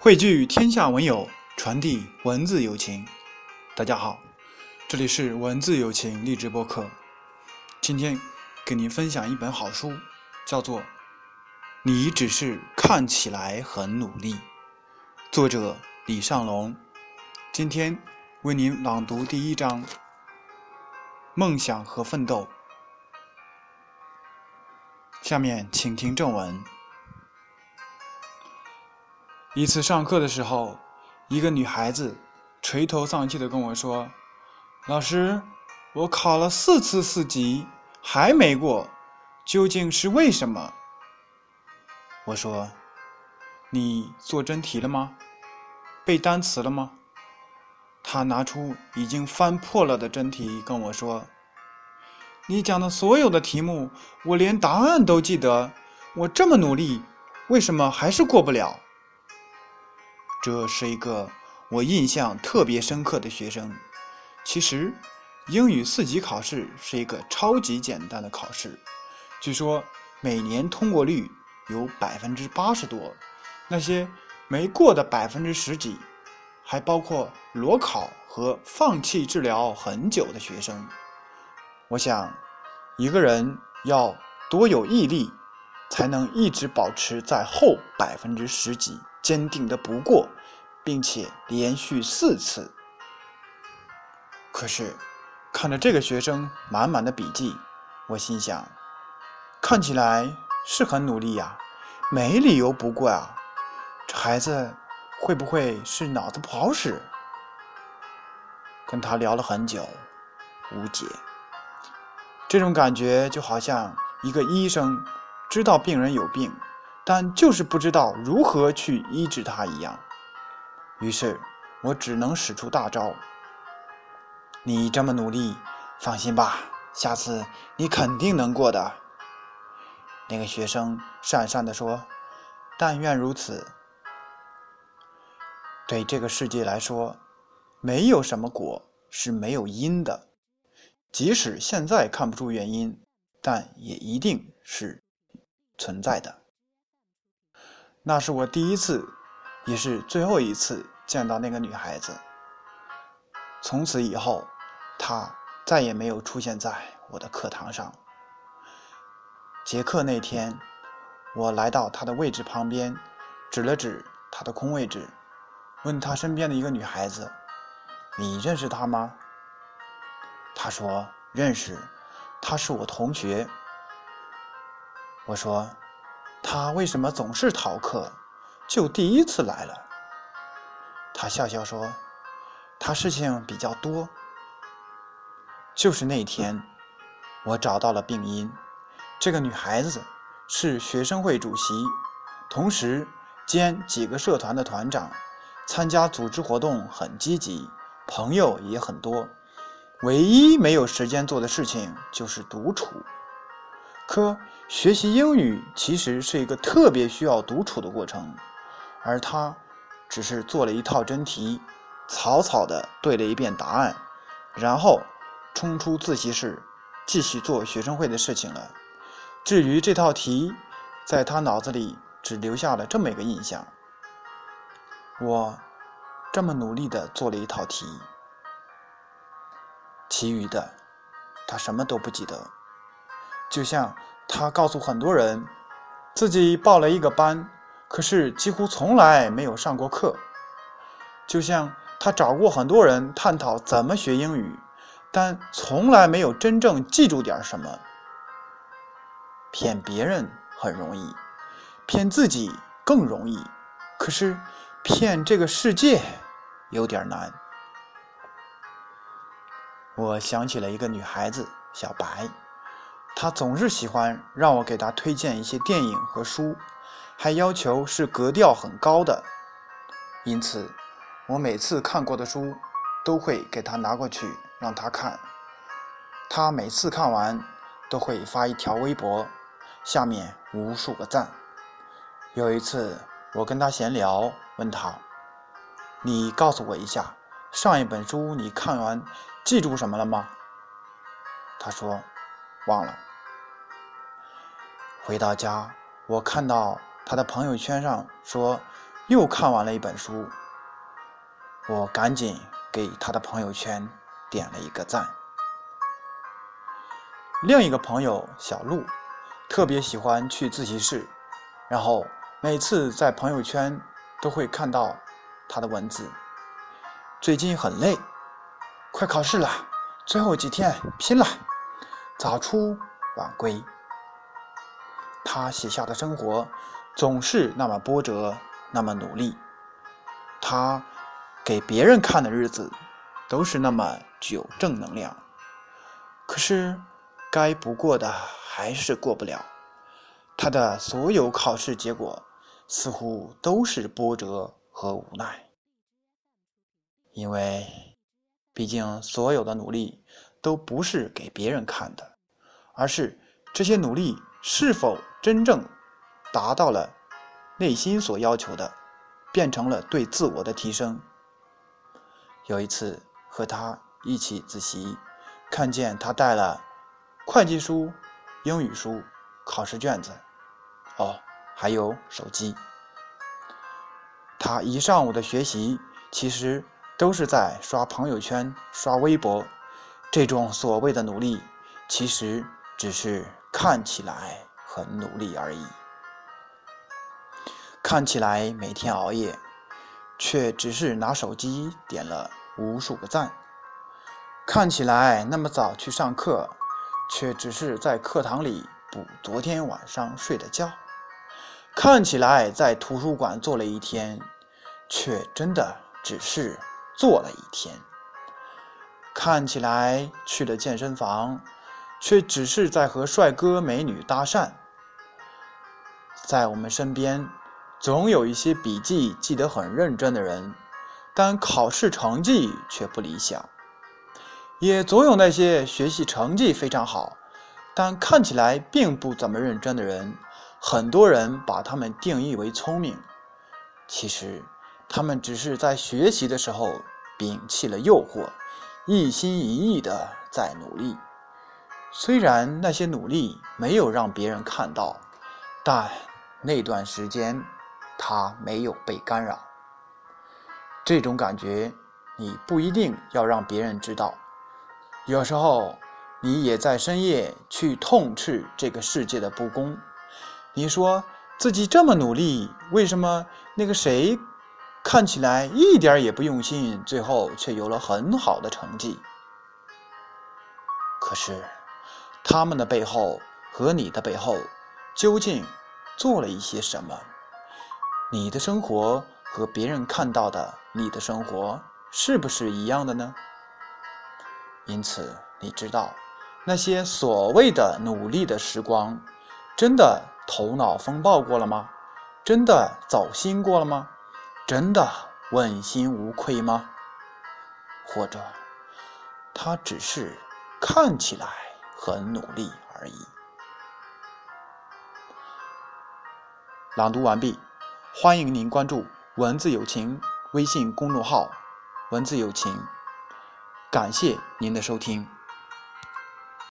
汇聚天下文友，传递文字友情。大家好，这里是文字友情励志播客。今天给您分享一本好书，叫做《你只是看起来很努力》，作者李尚龙。今天为您朗读第一章：梦想和奋斗。下面请听正文。一次上课的时候，一个女孩子垂头丧气的跟我说：“老师，我考了四次四级还没过，究竟是为什么？”我说：“你做真题了吗？背单词了吗？”她拿出已经翻破了的真题跟我说：“你讲的所有的题目，我连答案都记得。我这么努力，为什么还是过不了？”这是一个我印象特别深刻的学生。其实，英语四级考试是一个超级简单的考试，据说每年通过率有百分之八十多。那些没过的百分之十几，还包括裸考和放弃治疗很久的学生。我想，一个人要多有毅力，才能一直保持在后百分之十几。坚定的不过，并且连续四次。可是，看着这个学生满满的笔记，我心想，看起来是很努力呀，没理由不过啊。这孩子会不会是脑子不好使？跟他聊了很久，无解。这种感觉就好像一个医生知道病人有病。但就是不知道如何去医治他一样，于是我只能使出大招。你这么努力，放心吧，下次你肯定能过的。那个学生讪讪地说：“但愿如此。”对这个世界来说，没有什么果是没有因的，即使现在看不出原因，但也一定是存在的。那是我第一次，也是最后一次见到那个女孩子。从此以后，她再也没有出现在我的课堂上。结课那天，我来到她的位置旁边，指了指她的空位置，问她身边的一个女孩子：“你认识她吗？”她说：“认识，她是我同学。”我说。他为什么总是逃课？就第一次来了。他笑笑说：“他事情比较多。”就是那天，我找到了病因。这个女孩子是学生会主席，同时兼几个社团的团长，参加组织活动很积极，朋友也很多。唯一没有时间做的事情就是独处。可学习英语其实是一个特别需要独处的过程，而他只是做了一套真题，草草的对了一遍答案，然后冲出自习室，继续做学生会的事情了。至于这套题，在他脑子里只留下了这么一个印象：我这么努力的做了一套题，其余的他什么都不记得。就像他告诉很多人，自己报了一个班，可是几乎从来没有上过课；就像他找过很多人探讨怎么学英语，但从来没有真正记住点什么。骗别人很容易，骗自己更容易，可是骗这个世界有点难。我想起了一个女孩子，小白。他总是喜欢让我给他推荐一些电影和书，还要求是格调很高的。因此，我每次看过的书都会给他拿过去让他看。他每次看完都会发一条微博，下面无数个赞。有一次，我跟他闲聊，问他：“你告诉我一下，上一本书你看完记住什么了吗？”他说：“忘了。”回到家，我看到他的朋友圈上说，又看完了一本书。我赶紧给他的朋友圈点了一个赞。另一个朋友小鹿特别喜欢去自习室，然后每次在朋友圈都会看到他的文字。最近很累，快考试了，最后几天拼了，早出晚归。他写下的生活总是那么波折，那么努力。他给别人看的日子都是那么具有正能量。可是该不过的还是过不了。他的所有考试结果似乎都是波折和无奈。因为，毕竟所有的努力都不是给别人看的，而是这些努力是否真正达到了内心所要求的，变成了对自我的提升。有一次和他一起自习，看见他带了会计书、英语书、考试卷子，哦，还有手机。他一上午的学习，其实。都是在刷朋友圈、刷微博，这种所谓的努力，其实只是看起来很努力而已。看起来每天熬夜，却只是拿手机点了无数个赞；看起来那么早去上课，却只是在课堂里补昨天晚上睡的觉；看起来在图书馆坐了一天，却真的只是。坐了一天，看起来去了健身房，却只是在和帅哥美女搭讪。在我们身边，总有一些笔记记得很认真的人，但考试成绩却不理想；也总有那些学习成绩非常好，但看起来并不怎么认真的人。很多人把他们定义为聪明，其实。他们只是在学习的时候摒弃了诱惑，一心一意的在努力。虽然那些努力没有让别人看到，但那段时间他没有被干扰。这种感觉你不一定要让别人知道。有时候你也在深夜去痛斥这个世界的不公。你说自己这么努力，为什么那个谁？看起来一点也不用心，最后却有了很好的成绩。可是，他们的背后和你的背后，究竟做了一些什么？你的生活和别人看到的你的生活是不是一样的呢？因此，你知道那些所谓的努力的时光，真的头脑风暴过了吗？真的走心过了吗？真的问心无愧吗？或者，他只是看起来很努力而已？朗读完毕，欢迎您关注“文字友情”微信公众号“文字友情”，感谢您的收听。